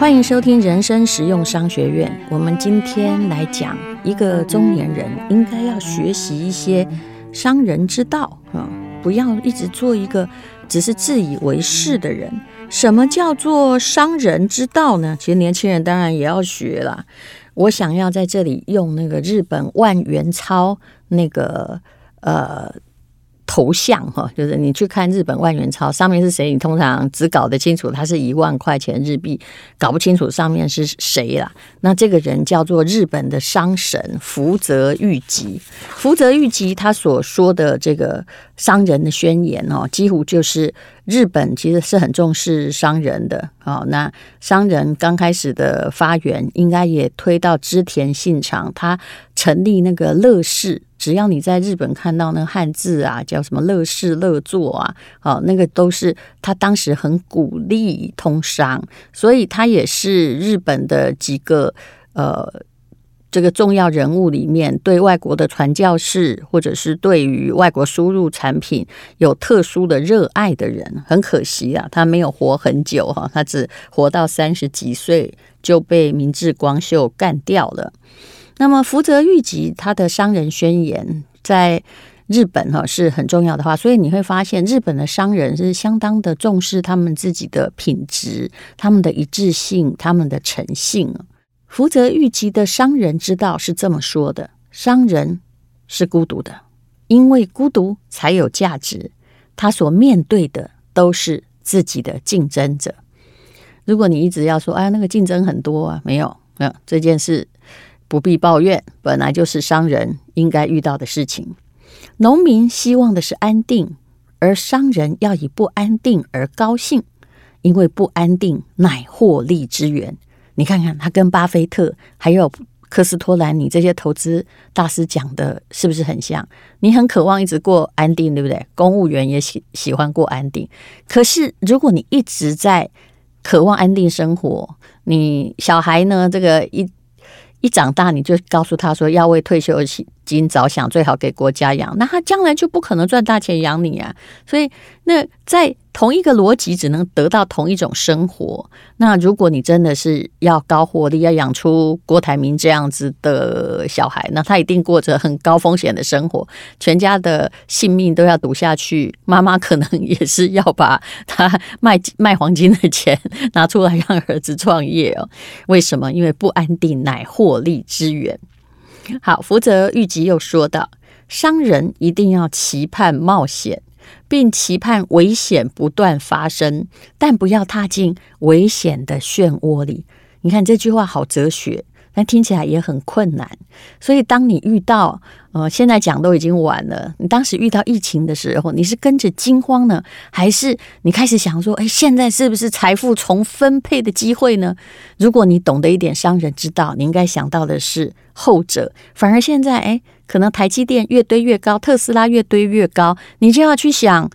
欢迎收听人生实用商学院。我们今天来讲一个中年人应该要学习一些商人之道啊，不要一直做一个只是自以为是的人。什么叫做商人之道呢？其实年轻人当然也要学啦。我想要在这里用那个日本万元钞那个呃。头像哈，就是你去看日本万元钞上面是谁，你通常只搞得清楚它是一万块钱日币，搞不清楚上面是谁啦。那这个人叫做日本的商神福泽谕吉。福泽谕吉他所说的这个商人的宣言哦，几乎就是日本其实是很重视商人的。哦，那商人刚开始的发源，应该也推到织田信长，他成立那个乐视。只要你在日本看到那个汉字啊，叫什么乐视乐座啊，哦，那个都是他当时很鼓励通商，所以他也是日本的几个呃这个重要人物里面对外国的传教士，或者是对于外国输入产品有特殊的热爱的人。很可惜啊，他没有活很久哈，他只活到三十几岁就被明智光秀干掉了。那么福泽谕吉他的商人宣言在日本哈是很重要的话，所以你会发现日本的商人是相当的重视他们自己的品质、他们的一致性、他们的诚信。福泽谕吉的商人之道是这么说的：商人是孤独的，因为孤独才有价值。他所面对的都是自己的竞争者。如果你一直要说，哎，那个竞争很多啊，没有，没有这件事。不必抱怨，本来就是商人应该遇到的事情。农民希望的是安定，而商人要以不安定而高兴，因为不安定乃获利之源。你看看他跟巴菲特还有科斯托兰尼这些投资大师讲的是不是很像？你很渴望一直过安定，对不对？公务员也喜喜欢过安定，可是如果你一直在渴望安定生活，你小孩呢？这个一。一长大，你就告诉他说要为退休金着想，最好给国家养，那他将来就不可能赚大钱养你啊。所以，那在同一个逻辑，只能得到同一种生活。那如果你真的是要高获利，要养出郭台铭这样子的小孩，那他一定过着很高风险的生活，全家的性命都要赌下去。妈妈可能也是要把他卖卖黄金的钱 拿出来让儿子创业哦。为什么？因为不安定乃获利之源。好，福泽谕吉又说到：“商人一定要期盼冒险，并期盼危险不断发生，但不要踏进危险的漩涡里。”你看这句话好哲学。但听起来也很困难，所以当你遇到呃，现在讲都已经晚了。你当时遇到疫情的时候，你是跟着惊慌呢，还是你开始想说，哎，现在是不是财富重分配的机会呢？如果你懂得一点商人之道，你应该想到的是后者。反而现在，哎，可能台积电越堆越高，特斯拉越堆越高，你就要去想，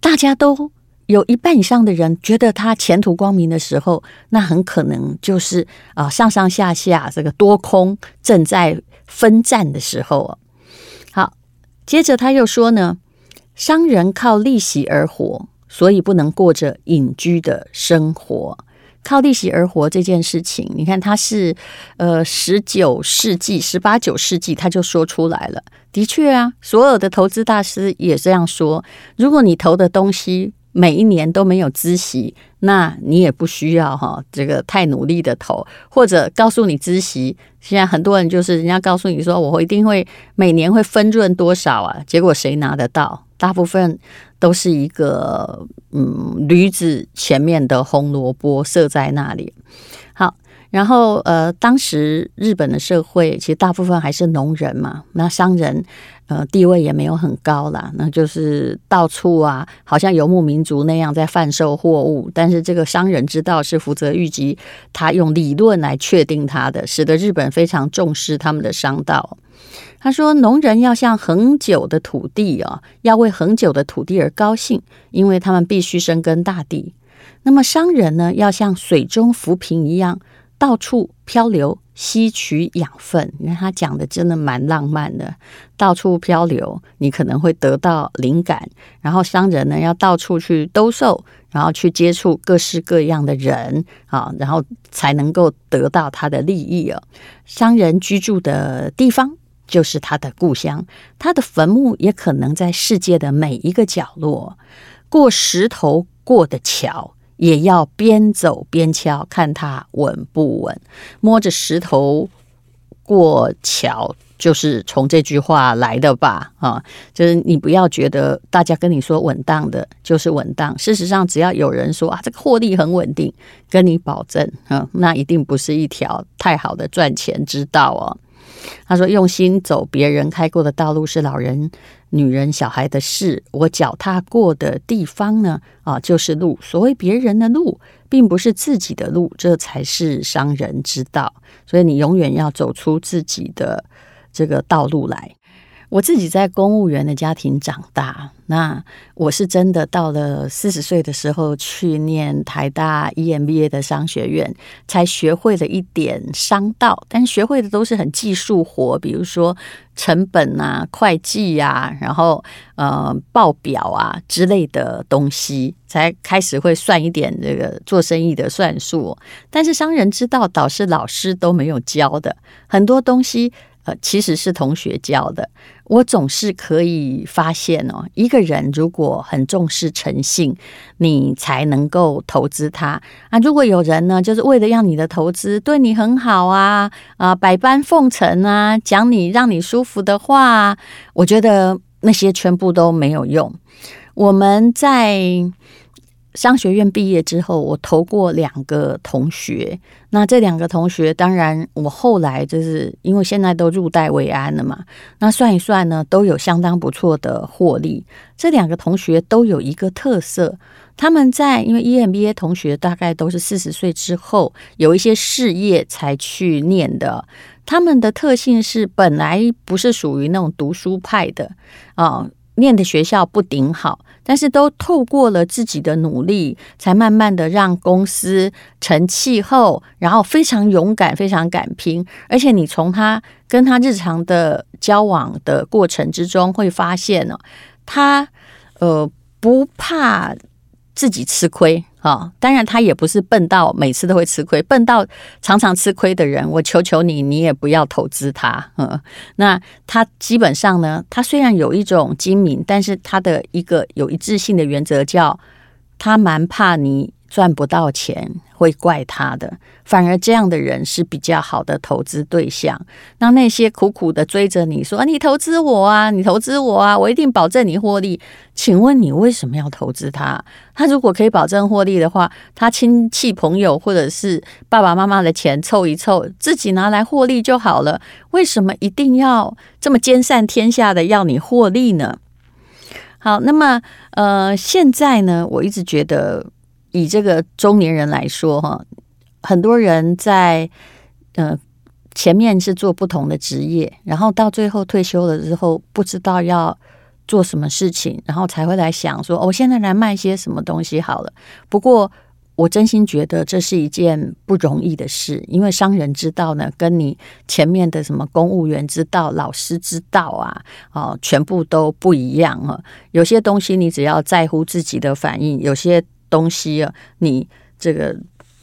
大家都。有一半以上的人觉得他前途光明的时候，那很可能就是啊上上下下这个多空正在分战的时候哦。好，接着他又说呢，商人靠利息而活，所以不能过着隐居的生活。靠利息而活这件事情，你看他是呃十九世纪、十八九世纪他就说出来了。的确啊，所有的投资大师也这样说。如果你投的东西，每一年都没有孳息，那你也不需要哈，这个太努力的投，或者告诉你孳息。现在很多人就是人家告诉你说，我一定会每年会分润多少啊，结果谁拿得到？大部分都是一个嗯驴子前面的红萝卜设在那里。然后呃，当时日本的社会其实大部分还是农人嘛，那商人。呃，地位也没有很高啦，那就是到处啊，好像游牧民族那样在贩售货物。但是这个商人之道是福泽諭吉他用理论来确定他的，使得日本非常重视他们的商道。他说，农人要像恒久的土地啊，要为恒久的土地而高兴，因为他们必须深耕大地。那么商人呢，要像水中浮萍一样，到处漂流，吸取养分，因为他讲的真的蛮浪漫的。到处漂流，你可能会得到灵感。然后商人呢，要到处去兜售，然后去接触各式各样的人啊，然后才能够得到他的利益哦。商人居住的地方就是他的故乡，他的坟墓也可能在世界的每一个角落。过石头过的桥。也要边走边敲，看它稳不稳。摸着石头过桥，就是从这句话来的吧？啊，就是你不要觉得大家跟你说稳当的，就是稳当。事实上，只要有人说啊，这个获利很稳定，跟你保证，啊，那一定不是一条太好的赚钱之道哦。他说：“用心走别人开过的道路，是老人、女人、小孩的事。我脚踏过的地方呢？啊，就是路。所谓别人的路，并不是自己的路，这才是商人之道。所以你永远要走出自己的这个道路来。”我自己在公务员的家庭长大，那我是真的到了四十岁的时候去念台大 EMBA 的商学院，才学会了一点商道，但学会的都是很技术活，比如说成本啊、会计啊，然后呃报表啊之类的东西，才开始会算一点这个做生意的算术。但是商人之道，导师老师都没有教的很多东西。呃，其实是同学教的。我总是可以发现哦，一个人如果很重视诚信，你才能够投资他啊。如果有人呢，就是为了让你的投资对你很好啊，啊，百般奉承啊，讲你让你舒服的话，我觉得那些全部都没有用。我们在。商学院毕业之后，我投过两个同学。那这两个同学，当然我后来就是因为现在都入袋为安了嘛。那算一算呢，都有相当不错的获利。这两个同学都有一个特色，他们在因为 EMBA 同学大概都是四十岁之后有一些事业才去念的。他们的特性是本来不是属于那种读书派的啊。念的学校不顶好，但是都透过了自己的努力，才慢慢的让公司成气候，然后非常勇敢，非常敢拼。而且你从他跟他日常的交往的过程之中，会发现呢，他呃不怕自己吃亏。啊、当然他也不是笨到每次都会吃亏，笨到常常吃亏的人，我求求你，你也不要投资他。嗯，那他基本上呢，他虽然有一种精明，但是他的一个有一致性的原则叫，他蛮怕你。赚不到钱会怪他的，反而这样的人是比较好的投资对象。那那些苦苦的追着你说，你投资我啊，你投资我啊，我一定保证你获利。请问你为什么要投资他？他如果可以保证获利的话，他亲戚朋友或者是爸爸妈妈的钱凑一凑，自己拿来获利就好了。为什么一定要这么兼善天下的要你获利呢？好，那么呃，现在呢，我一直觉得。以这个中年人来说，哈，很多人在呃前面是做不同的职业，然后到最后退休了之后，不知道要做什么事情，然后才会来想说，我现在来卖些什么东西好了。不过，我真心觉得这是一件不容易的事，因为商人之道呢，跟你前面的什么公务员之道、老师之道啊，哦，全部都不一样啊。有些东西你只要在乎自己的反应，有些。东西啊，你这个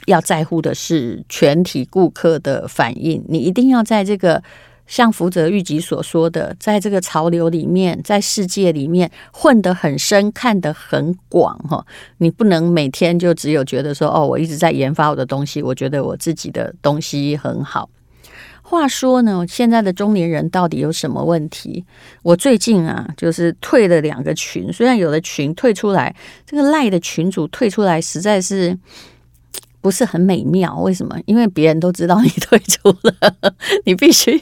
要在乎的是全体顾客的反应。你一定要在这个像福泽谕吉所说的，在这个潮流里面，在世界里面混得很深，看得很广哈。你不能每天就只有觉得说，哦，我一直在研发我的东西，我觉得我自己的东西很好。话说呢，现在的中年人到底有什么问题？我最近啊，就是退了两个群，虽然有的群退出来，这个赖的群主退出来实在是 不是很美妙。为什么？因为别人都知道你退出了，你必须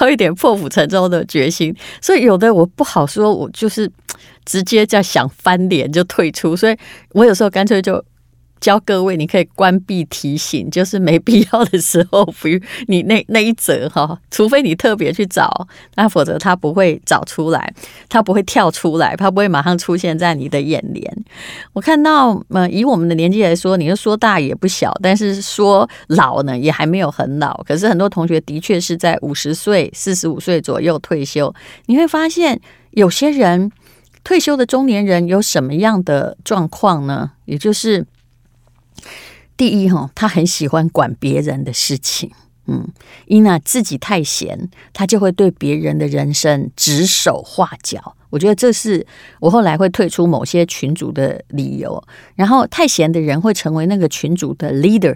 要一点破釜沉舟的决心。所以有的我不好说，我就是直接在想翻脸就退出。所以我有时候干脆就教各位，你可以关闭提醒，就是没必要的时候，不，你那那一则哈，除非你特别去找，那否则它不会找出来，它不会跳出来，它不会马上出现在你的眼帘。我看到，呃，以我们的年纪来说，你说说大也不小，但是说老呢，也还没有很老。可是很多同学的确是在五十岁、四十五岁左右退休。你会发现，有些人退休的中年人有什么样的状况呢？也就是。第一哈，他很喜欢管别人的事情，嗯，因娜自己太闲，他就会对别人的人生指手画脚。我觉得这是我后来会退出某些群组的理由。然后太闲的人会成为那个群组的 leader，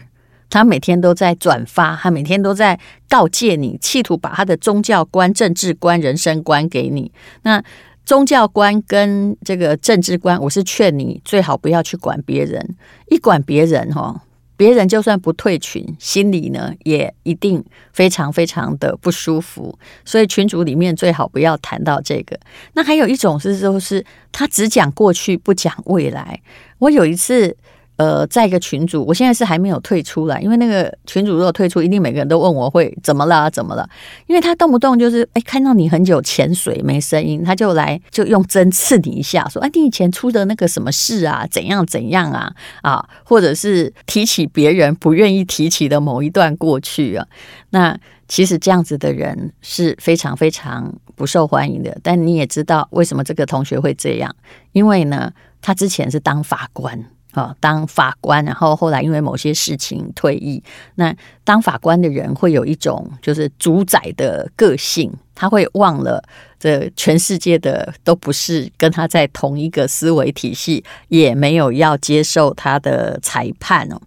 他每天都在转发，他每天都在告诫你，企图把他的宗教观、政治观、人生观给你。那宗教观跟这个政治观，我是劝你最好不要去管别人。一管别人，哈，别人就算不退群，心里呢也一定非常非常的不舒服。所以群组里面最好不要谈到这个。那还有一种是，就是他只讲过去，不讲未来。我有一次。呃，在一个群组，我现在是还没有退出来，因为那个群主如果退出，一定每个人都问我会怎么了，怎么了？因为他动不动就是，哎，看到你很久潜水没声音，他就来就用针刺你一下，说，哎，你以前出的那个什么事啊，怎样怎样啊，啊，或者是提起别人不愿意提起的某一段过去啊，那其实这样子的人是非常非常不受欢迎的。但你也知道为什么这个同学会这样，因为呢，他之前是当法官。啊，当法官，然后后来因为某些事情退役。那当法官的人会有一种就是主宰的个性，他会忘了这全世界的都不是跟他在同一个思维体系，也没有要接受他的裁判哦。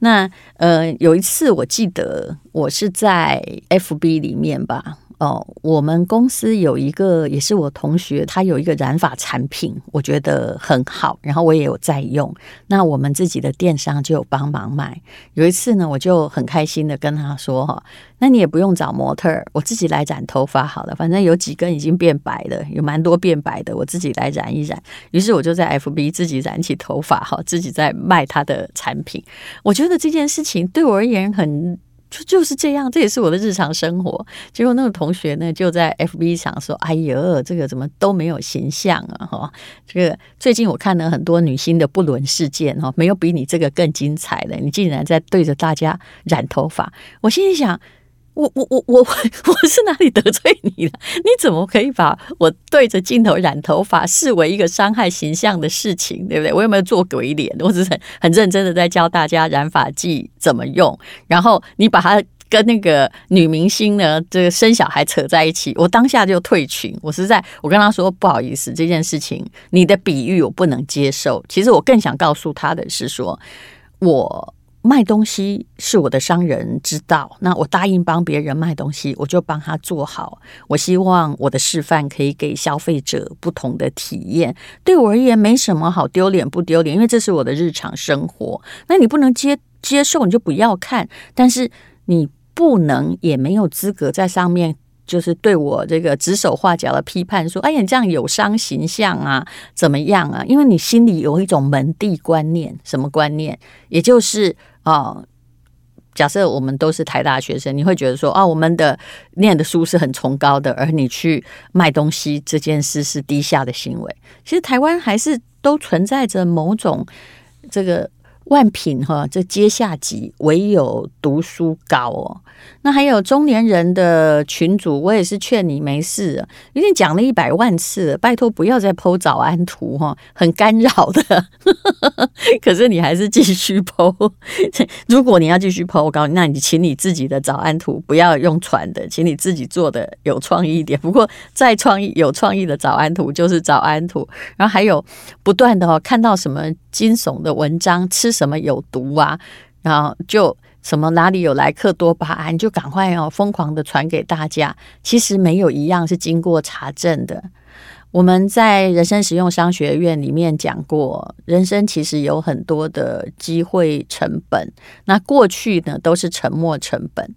那呃，有一次我记得我是在 FB 里面吧。哦，我们公司有一个也是我同学，他有一个染发产品，我觉得很好，然后我也有在用。那我们自己的电商就有帮忙卖。有一次呢，我就很开心的跟他说：“哈，那你也不用找模特，我自己来染头发好了。反正有几根已经变白了，有蛮多变白的，我自己来染一染。”于是我就在 FB 自己染起头发，哈，自己在卖他的产品。我觉得这件事情对我而言很。就就是这样，这也是我的日常生活。结果那个同学呢，就在 FB 上说：“哎呦，这个怎么都没有形象啊？哈，这个最近我看了很多女星的不伦事件，哈，没有比你这个更精彩的。你竟然在对着大家染头发，我心里想。”我我我我 我是哪里得罪你了？你怎么可以把我对着镜头染头发视为一个伤害形象的事情，对不对？我有没有做鬼脸？我只是很很认真的在教大家染发剂怎么用。然后你把它跟那个女明星呢，这个生小孩扯在一起，我当下就退群。我实在，我跟他说不好意思，这件事情你的比喻我不能接受。其实我更想告诉他的是说，我。卖东西是我的商人之道，那我答应帮别人卖东西，我就帮他做好。我希望我的示范可以给消费者不同的体验。对我而言，没什么好丢脸不丢脸，因为这是我的日常生活。那你不能接接受，你就不要看。但是你不能，也没有资格在上面。就是对我这个指手画脚的批判，说：“哎呀，你这样有伤形象啊，怎么样啊？”因为你心里有一种门第观念，什么观念？也就是啊、假设我们都是台大学生，你会觉得说：“啊、我们的念的书是很崇高的，而你去卖东西这件事是低下的行为。”其实台湾还是都存在着某种这个。万品哈，这阶下级，唯有读书高哦。那还有中年人的群主，我也是劝你没事，已经讲了一百万次了，拜托不要再剖早安图哈，很干扰的。可是你还是继续剖。如果你要继续剖我告诉你，那你请你自己的早安图不要用传的，请你自己做的有创意一点。不过再创意有创意的早安图就是早安图。然后还有不断的哦，看到什么惊悚的文章，吃。什么有毒啊？然后就什么哪里有莱克多巴胺，就赶快哦疯狂的传给大家。其实没有一样是经过查证的。我们在人生实用商学院里面讲过，人生其实有很多的机会成本。那过去呢都是沉没成本。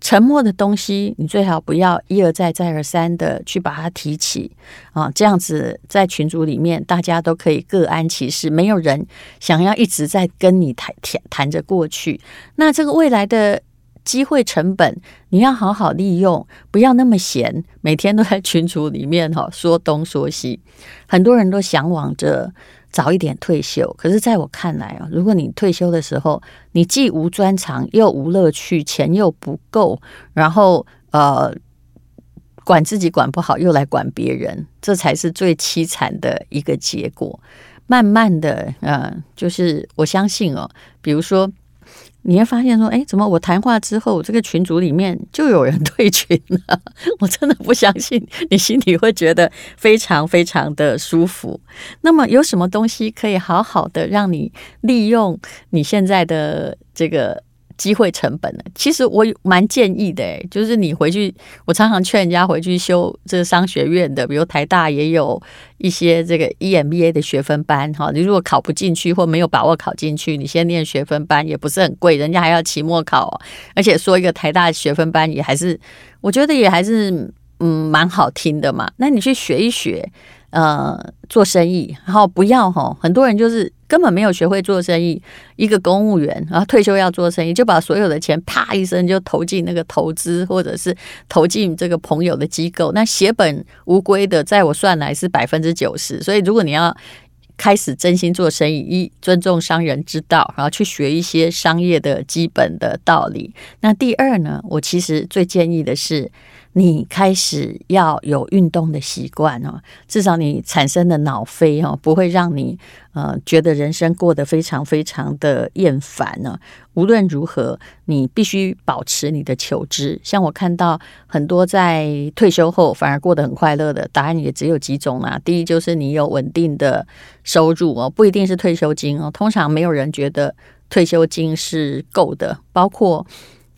沉默的东西，你最好不要一而再、再而三的去把它提起啊，这样子在群组里面，大家都可以各安其事，没有人想要一直在跟你谈谈谈着过去。那这个未来的机会成本，你要好好利用，不要那么闲，每天都在群组里面哈说东说西。很多人都向往着。早一点退休，可是在我看来啊，如果你退休的时候，你既无专长又无乐趣，钱又不够，然后呃，管自己管不好，又来管别人，这才是最凄惨的一个结果。慢慢的，呃，就是我相信哦，比如说。你会发现说，哎，怎么我谈话之后，这个群组里面就有人退群了？我真的不相信，你心里会觉得非常非常的舒服。那么有什么东西可以好好的让你利用你现在的这个？机会成本呢？其实我蛮建议的，就是你回去，我常常劝人家回去修这个商学院的，比如台大也有一些这个 EMBA 的学分班，哈，你如果考不进去或没有把握考进去，你先念学分班也不是很贵，人家还要期末考，而且说一个台大学分班也还是，我觉得也还是嗯蛮好听的嘛，那你去学一学。呃，做生意，然后不要哈，很多人就是根本没有学会做生意。一个公务员，然后退休要做生意，就把所有的钱啪一声就投进那个投资，或者是投进这个朋友的机构。那血本无归的，在我算来是百分之九十。所以，如果你要开始真心做生意，一尊重商人之道，然后去学一些商业的基本的道理。那第二呢，我其实最建议的是。你开始要有运动的习惯哦，至少你产生的脑啡哦，不会让你呃觉得人生过得非常非常的厌烦呢。无论如何，你必须保持你的求知。像我看到很多在退休后反而过得很快乐的答案也只有几种啦。第一就是你有稳定的收入哦，不一定是退休金哦，通常没有人觉得退休金是够的，包括。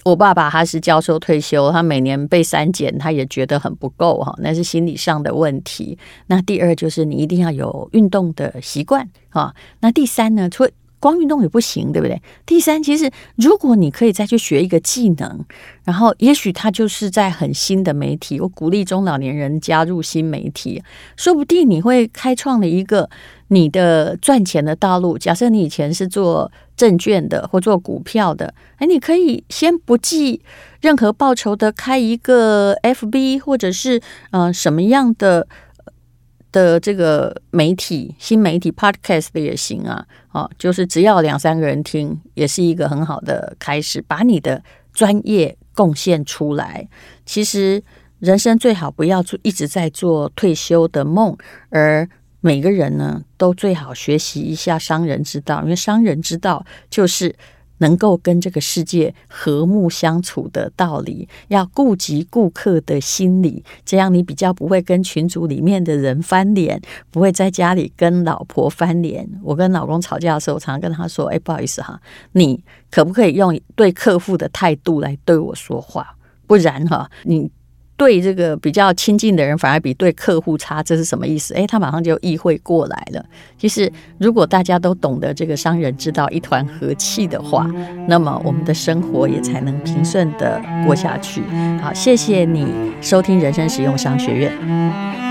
我爸爸他是教授退休，他每年被删减，他也觉得很不够哈，那是心理上的问题。那第二就是你一定要有运动的习惯哈。那第三呢，除光运动也不行，对不对？第三，其实如果你可以再去学一个技能，然后也许他就是在很新的媒体，我鼓励中老年人加入新媒体，说不定你会开创了一个你的赚钱的道路。假设你以前是做证券的或做股票的，哎，你可以先不计任何报酬的开一个 FB，或者是嗯、呃、什么样的。的这个媒体新媒体 Podcast 也行啊，哦，就是只要两三个人听，也是一个很好的开始。把你的专业贡献出来。其实人生最好不要做一直在做退休的梦，而每个人呢，都最好学习一下商人之道，因为商人之道就是。能够跟这个世界和睦相处的道理，要顾及顾客的心理，这样你比较不会跟群组里面的人翻脸，不会在家里跟老婆翻脸。我跟老公吵架的时候，我常常跟他说：“哎，不好意思哈，你可不可以用对客户的态度来对我说话？不然哈，你。”对这个比较亲近的人，反而比对客户差，这是什么意思？诶，他马上就意会过来了。其实，如果大家都懂得这个商人之道，一团和气的话，那么我们的生活也才能平顺的过下去。好，谢谢你收听人生实用商学院。